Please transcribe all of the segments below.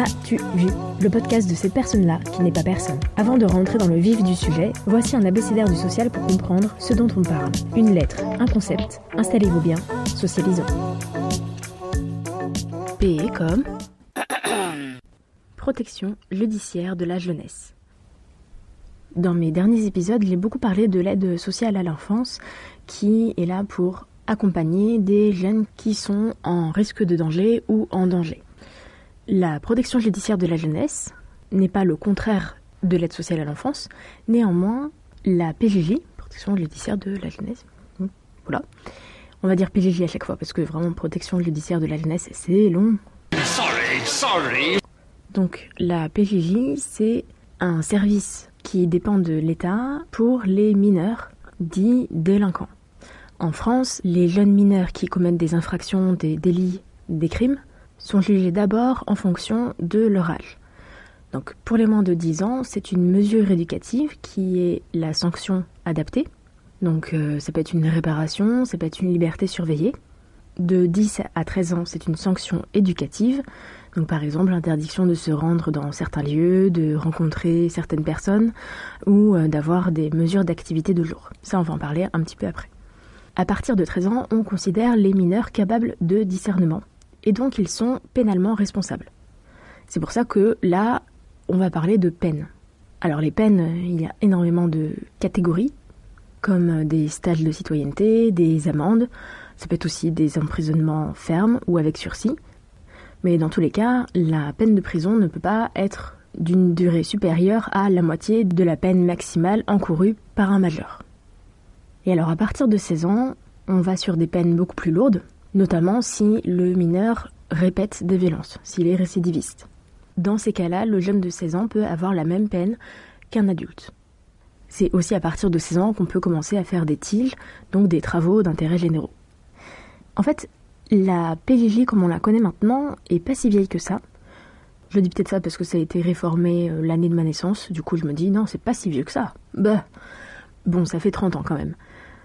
M'as-tu vu? Le podcast de cette personne-là qui n'est pas personne. Avant de rentrer dans le vif du sujet, voici un abécédaire du social pour comprendre ce dont on parle. Une lettre, un concept. Installez-vous bien, socialisons. P comme protection judiciaire de la jeunesse. Dans mes derniers épisodes, j'ai beaucoup parlé de l'aide sociale à l'enfance qui est là pour accompagner des jeunes qui sont en risque de danger ou en danger. La protection judiciaire de la jeunesse n'est pas le contraire de l'aide sociale à l'enfance. Néanmoins, la PJJ, protection judiciaire de la jeunesse, hmm, voilà. On va dire PJJ à chaque fois parce que vraiment protection judiciaire de la jeunesse, c'est long. Sorry, sorry. Donc la PJJ, c'est un service qui dépend de l'État pour les mineurs dits délinquants. En France, les jeunes mineurs qui commettent des infractions, des délits, des crimes sont jugés d'abord en fonction de leur âge. Donc pour les moins de 10 ans, c'est une mesure éducative qui est la sanction adaptée. Donc euh, ça peut être une réparation, ça peut être une liberté surveillée. De 10 à 13 ans, c'est une sanction éducative. Donc par exemple l'interdiction de se rendre dans certains lieux, de rencontrer certaines personnes ou euh, d'avoir des mesures d'activité de jour. Ça on va en parler un petit peu après. À partir de 13 ans, on considère les mineurs capables de discernement et donc ils sont pénalement responsables. C'est pour ça que là, on va parler de peine. Alors les peines, il y a énormément de catégories, comme des stages de citoyenneté, des amendes, ça peut être aussi des emprisonnements fermes ou avec sursis. Mais dans tous les cas, la peine de prison ne peut pas être d'une durée supérieure à la moitié de la peine maximale encourue par un majeur. Et alors à partir de 16 ans, on va sur des peines beaucoup plus lourdes, notamment si le mineur répète des violences, s'il est récidiviste. Dans ces cas-là, le jeune de 16 ans peut avoir la même peine qu'un adulte. C'est aussi à partir de 16 ans qu'on peut commencer à faire des tiges, donc des travaux d'intérêt généraux. En fait, la PJJ comme on la connaît maintenant est pas si vieille que ça. Je dis peut-être ça parce que ça a été réformé euh, l'année de ma naissance, du coup je me dis non, c'est pas si vieux que ça. Bah, bon, ça fait 30 ans quand même.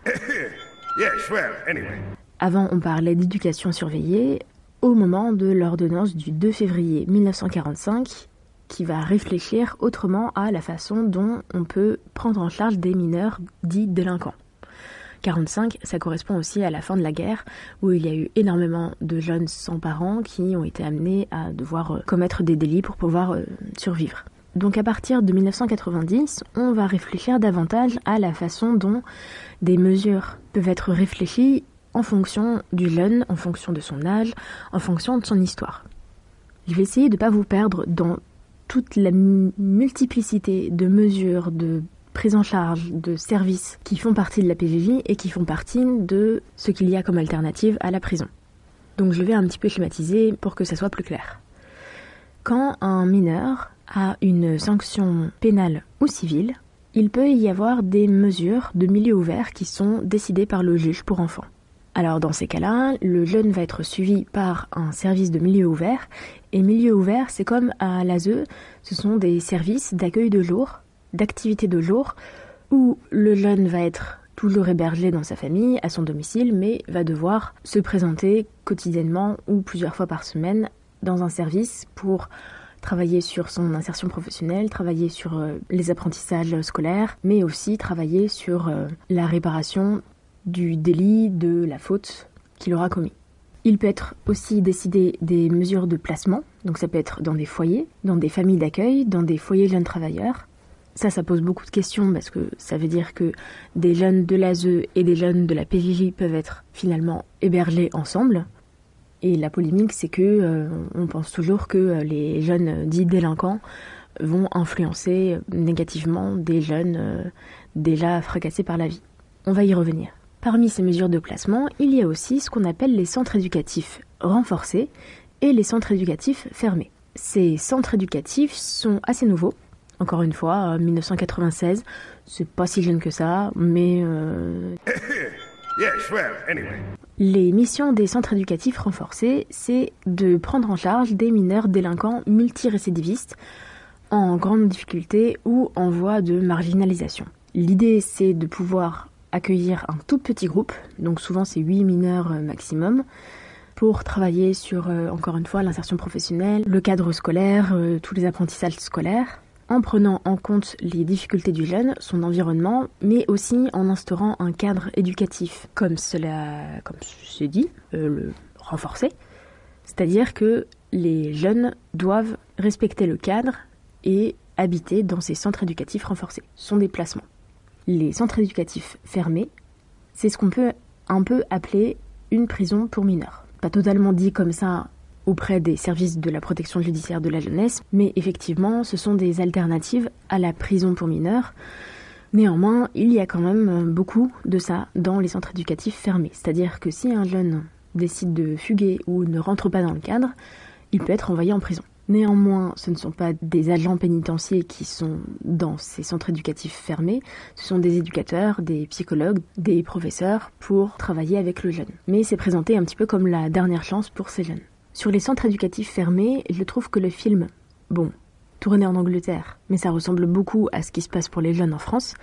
Avant, on parlait d'éducation surveillée au moment de l'ordonnance du 2 février 1945 qui va réfléchir autrement à la façon dont on peut prendre en charge des mineurs dits délinquants. 45, ça correspond aussi à la fin de la guerre où il y a eu énormément de jeunes sans parents qui ont été amenés à devoir euh, commettre des délits pour pouvoir euh, survivre. Donc à partir de 1990, on va réfléchir davantage à la façon dont des mesures peuvent être réfléchies en fonction du jeune, en fonction de son âge, en fonction de son histoire. Je vais essayer de ne pas vous perdre dans toute la multiplicité de mesures, de prise en charge, de services qui font partie de la PJJ et qui font partie de ce qu'il y a comme alternative à la prison. Donc je vais un petit peu schématiser pour que ça soit plus clair. Quand un mineur a une sanction pénale ou civile, il peut y avoir des mesures de milieu ouvert qui sont décidées par le juge pour enfants. Alors dans ces cas-là, le jeune va être suivi par un service de milieu ouvert. Et milieu ouvert, c'est comme à l'ASE, ce sont des services d'accueil de jour, d'activité de jour, où le jeune va être toujours hébergé dans sa famille, à son domicile, mais va devoir se présenter quotidiennement ou plusieurs fois par semaine dans un service pour travailler sur son insertion professionnelle, travailler sur euh, les apprentissages scolaires, mais aussi travailler sur euh, la réparation du délit, de la faute qu'il aura commis. Il peut être aussi décidé des mesures de placement, donc ça peut être dans des foyers, dans des familles d'accueil, dans des foyers jeunes travailleurs. Ça, ça pose beaucoup de questions parce que ça veut dire que des jeunes de l'ASE et des jeunes de la PJJ peuvent être finalement hébergés ensemble. Et la polémique, c'est que euh, on pense toujours que euh, les jeunes dits délinquants vont influencer négativement des jeunes euh, déjà fracassés par la vie. On va y revenir. Parmi ces mesures de placement, il y a aussi ce qu'on appelle les centres éducatifs renforcés et les centres éducatifs fermés. Ces centres éducatifs sont assez nouveaux. Encore une fois, 1996, c'est pas si jeune que ça, mais euh, Les missions des centres éducatifs renforcés, c'est de prendre en charge des mineurs délinquants multirécidivistes en grande difficulté ou en voie de marginalisation. L'idée, c'est de pouvoir accueillir un tout petit groupe, donc souvent c'est 8 mineurs euh, maximum, pour travailler sur, euh, encore une fois, l'insertion professionnelle, le cadre scolaire, euh, tous les apprentissages scolaires, en prenant en compte les difficultés du jeune, son environnement, mais aussi en instaurant un cadre éducatif, comme cela, comme c'est dit, le renforcer. C'est-à-dire que les jeunes doivent respecter le cadre et habiter dans ces centres éducatifs renforcés. Des placements. Les centres éducatifs fermés, c'est ce qu'on peut un peu appeler une prison pour mineurs. Pas totalement dit comme ça auprès des services de la protection judiciaire de la jeunesse, mais effectivement, ce sont des alternatives à la prison pour mineurs. Néanmoins, il y a quand même beaucoup de ça dans les centres éducatifs fermés. C'est-à-dire que si un jeune décide de fuguer ou ne rentre pas dans le cadre, il peut être envoyé en prison. Néanmoins, ce ne sont pas des agents pénitentiaires qui sont dans ces centres éducatifs fermés, ce sont des éducateurs, des psychologues, des professeurs pour travailler avec le jeune. Mais c'est présenté un petit peu comme la dernière chance pour ces jeunes. Sur les centres éducatifs fermés, je trouve que le film, bon, tourné en Angleterre, mais ça ressemble beaucoup à ce qui se passe pour les jeunes en France,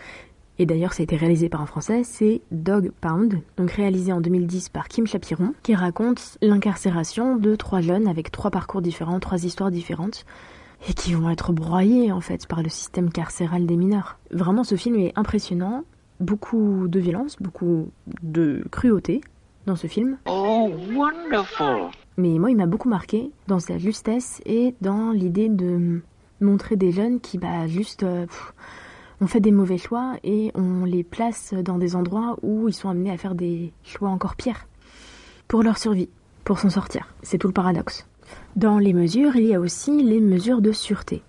et d'ailleurs ça a été réalisé par un Français, c'est Dog Pound, donc réalisé en 2010 par Kim Chapiron, qui raconte l'incarcération de trois jeunes avec trois parcours différents, trois histoires différentes, et qui vont être broyés en fait par le système carcéral des mineurs. Vraiment ce film est impressionnant, beaucoup de violence, beaucoup de cruauté dans ce film. Oh, wonderful! Mais moi il m'a beaucoup marqué dans sa justesse et dans l'idée de montrer des jeunes qui bah juste... Euh, on fait des mauvais choix et on les place dans des endroits où ils sont amenés à faire des choix encore pires. Pour leur survie, pour s'en sortir. C'est tout le paradoxe. Dans les mesures, il y a aussi les mesures de sûreté.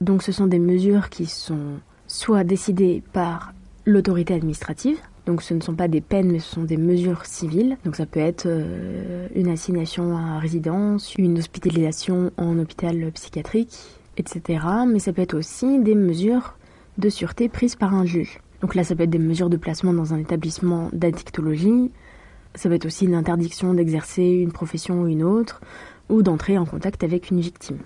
Donc ce sont des mesures qui sont soit décidées par l'autorité administrative, donc ce ne sont pas des peines mais ce sont des mesures civiles. Donc ça peut être euh, une assignation à résidence, une hospitalisation en hôpital psychiatrique, etc. Mais ça peut être aussi des mesures de sûreté prises par un juge. Donc là, ça peut être des mesures de placement dans un établissement d'addictologie, ça peut être aussi une interdiction d'exercer une profession ou une autre, ou d'entrer en contact avec une victime.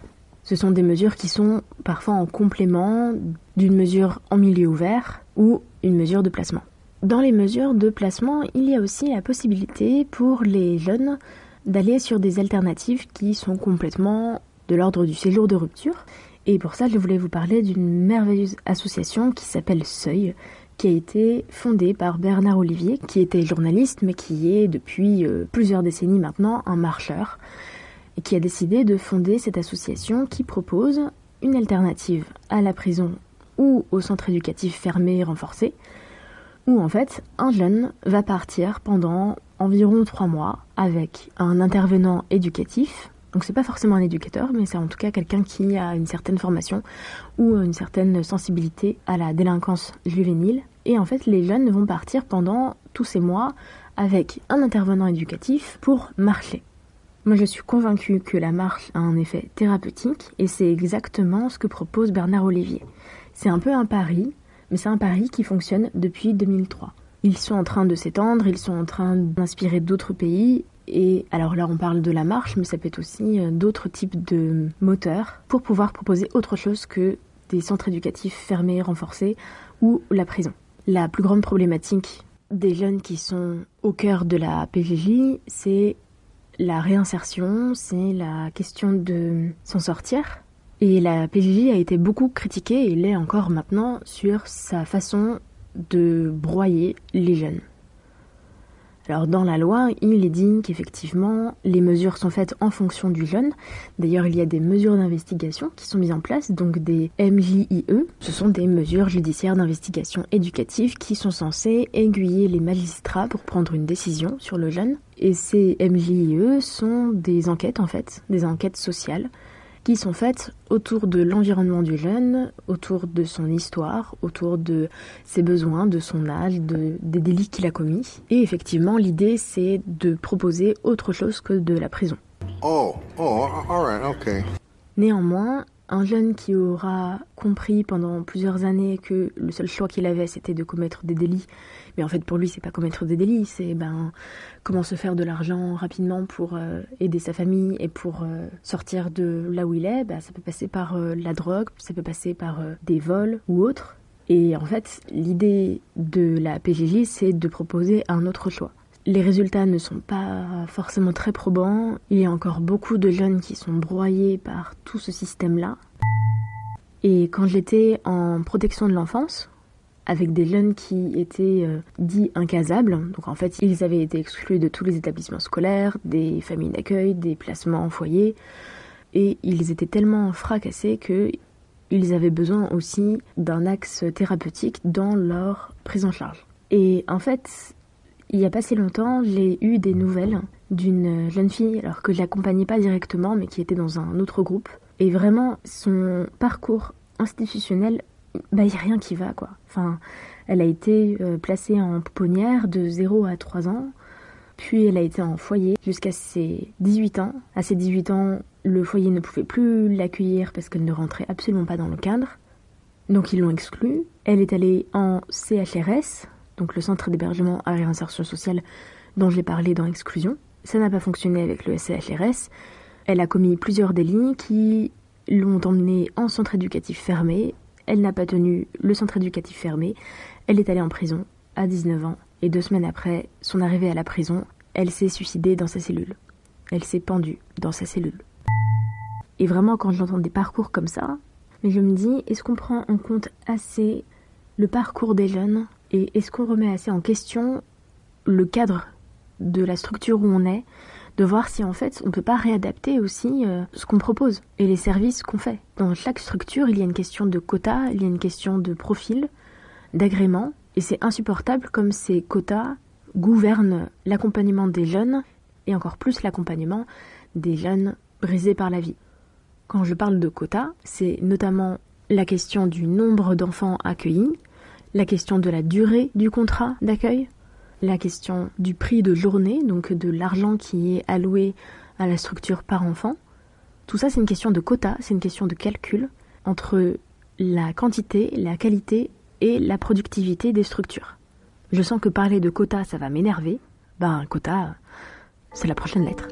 Ce sont des mesures qui sont parfois en complément d'une mesure en milieu ouvert ou une mesure de placement. Dans les mesures de placement, il y a aussi la possibilité pour les jeunes d'aller sur des alternatives qui sont complètement de l'ordre du séjour de rupture et pour ça, je voulais vous parler d'une merveilleuse association qui s'appelle Seuil, qui a été fondée par Bernard Olivier, qui était journaliste, mais qui est depuis euh, plusieurs décennies maintenant un marcheur, et qui a décidé de fonder cette association qui propose une alternative à la prison ou au centre éducatif fermé et renforcé, où en fait un jeune va partir pendant environ trois mois avec un intervenant éducatif donc c'est pas forcément un éducateur, mais c'est en tout cas quelqu'un qui a une certaine formation ou une certaine sensibilité à la délinquance juvénile. Et en fait, les jeunes vont partir pendant tous ces mois avec un intervenant éducatif pour marcher. Moi, je suis convaincue que la marche a un effet thérapeutique et c'est exactement ce que propose Bernard Olivier. C'est un peu un pari, mais c'est un pari qui fonctionne depuis 2003. Ils sont en train de s'étendre, ils sont en train d'inspirer d'autres pays et alors là, on parle de la marche, mais ça peut être aussi euh, d'autres types de moteurs pour pouvoir proposer autre chose que des centres éducatifs fermés, renforcés ou la prison. La plus grande problématique des jeunes qui sont au cœur de la PJJ, c'est la réinsertion, c'est la question de s'en sortir. Et la PJJ a été beaucoup critiquée et l'est encore maintenant sur sa façon de broyer les jeunes. Alors dans la loi, il est dit qu'effectivement, les mesures sont faites en fonction du jeune. D'ailleurs, il y a des mesures d'investigation qui sont mises en place, donc des MJIE. Ce sont des mesures judiciaires d'investigation éducative qui sont censées aiguiller les magistrats pour prendre une décision sur le jeune. Et ces MJIE sont des enquêtes en fait, des enquêtes sociales qui sont faites autour de l'environnement du jeune, autour de son histoire, autour de ses besoins, de son âge, de, des délits qu'il a commis. Et effectivement, l'idée, c'est de proposer autre chose que de la prison. Oh, oh, all right, okay. Néanmoins, un jeune qui aura compris pendant plusieurs années que le seul choix qu'il avait c'était de commettre des délits, mais en fait pour lui c'est pas commettre des délits, c'est ben comment se faire de l'argent rapidement pour euh, aider sa famille et pour euh, sortir de là où il est, ben, ça peut passer par euh, la drogue, ça peut passer par des vols ou autre. Et en fait, l'idée de la PJJ, c'est de proposer un autre choix. Les résultats ne sont pas forcément très probants. Il y a encore beaucoup de jeunes qui sont broyés par tout ce système-là. Et quand j'étais en protection de l'enfance, avec des jeunes qui étaient euh, dits incasables, donc en fait ils avaient été exclus de tous les établissements scolaires, des familles d'accueil, des placements en foyer, et ils étaient tellement fracassés que ils avaient besoin aussi d'un axe thérapeutique dans leur prise en charge. Et en fait, il n'y a pas si longtemps, j'ai eu des nouvelles d'une jeune fille, alors que je l'accompagnais pas directement, mais qui était dans un autre groupe. Et vraiment, son parcours institutionnel, bah, il n'y a rien qui va, quoi. Enfin, elle a été euh, placée en pouponnière de 0 à 3 ans, puis elle a été en foyer jusqu'à ses 18 ans. À ses 18 ans, le foyer ne pouvait plus l'accueillir parce qu'elle ne rentrait absolument pas dans le cadre. Donc ils l'ont exclue. Elle est allée en CHRS, donc le centre d'hébergement à réinsertion sociale dont j'ai parlé dans Exclusion. Ça n'a pas fonctionné avec le SCHRS. Elle a commis plusieurs délits qui l'ont emmenée en centre éducatif fermé. Elle n'a pas tenu le centre éducatif fermé. Elle est allée en prison à 19 ans. Et deux semaines après son arrivée à la prison, elle s'est suicidée dans sa cellule. Elle s'est pendue dans sa cellule. Et vraiment, quand j'entends des parcours comme ça, mais je me dis, est-ce qu'on prend en compte assez le parcours des jeunes? Et est-ce qu'on remet assez en question le cadre de la structure où on est, de voir si en fait on peut pas réadapter aussi euh, ce qu'on propose et les services qu'on fait? Dans chaque structure, il y a une question de quota, il y a une question de profil, d'agrément, et c'est insupportable comme ces quotas gouvernent l'accompagnement des jeunes et encore plus l'accompagnement des jeunes brisés par la vie. Quand je parle de quotas, c'est notamment la question du nombre d'enfants accueillis, la question de la durée du contrat d'accueil, la question du prix de journée, donc de l'argent qui est alloué à la structure par enfant. Tout ça, c'est une question de quota, c'est une question de calcul entre la quantité, la qualité et la productivité des structures. Je sens que parler de quota, ça va m'énerver. Ben, quota, c'est la prochaine lettre.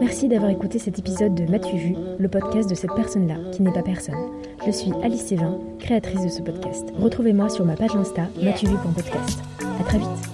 Merci d'avoir écouté cet épisode de M'as-tu vu, le podcast de cette personne-là qui n'est pas personne. Je suis Alice Sévin, créatrice de ce podcast. Retrouvez-moi sur ma page Insta, m'as-tu vu.podcast. À très vite.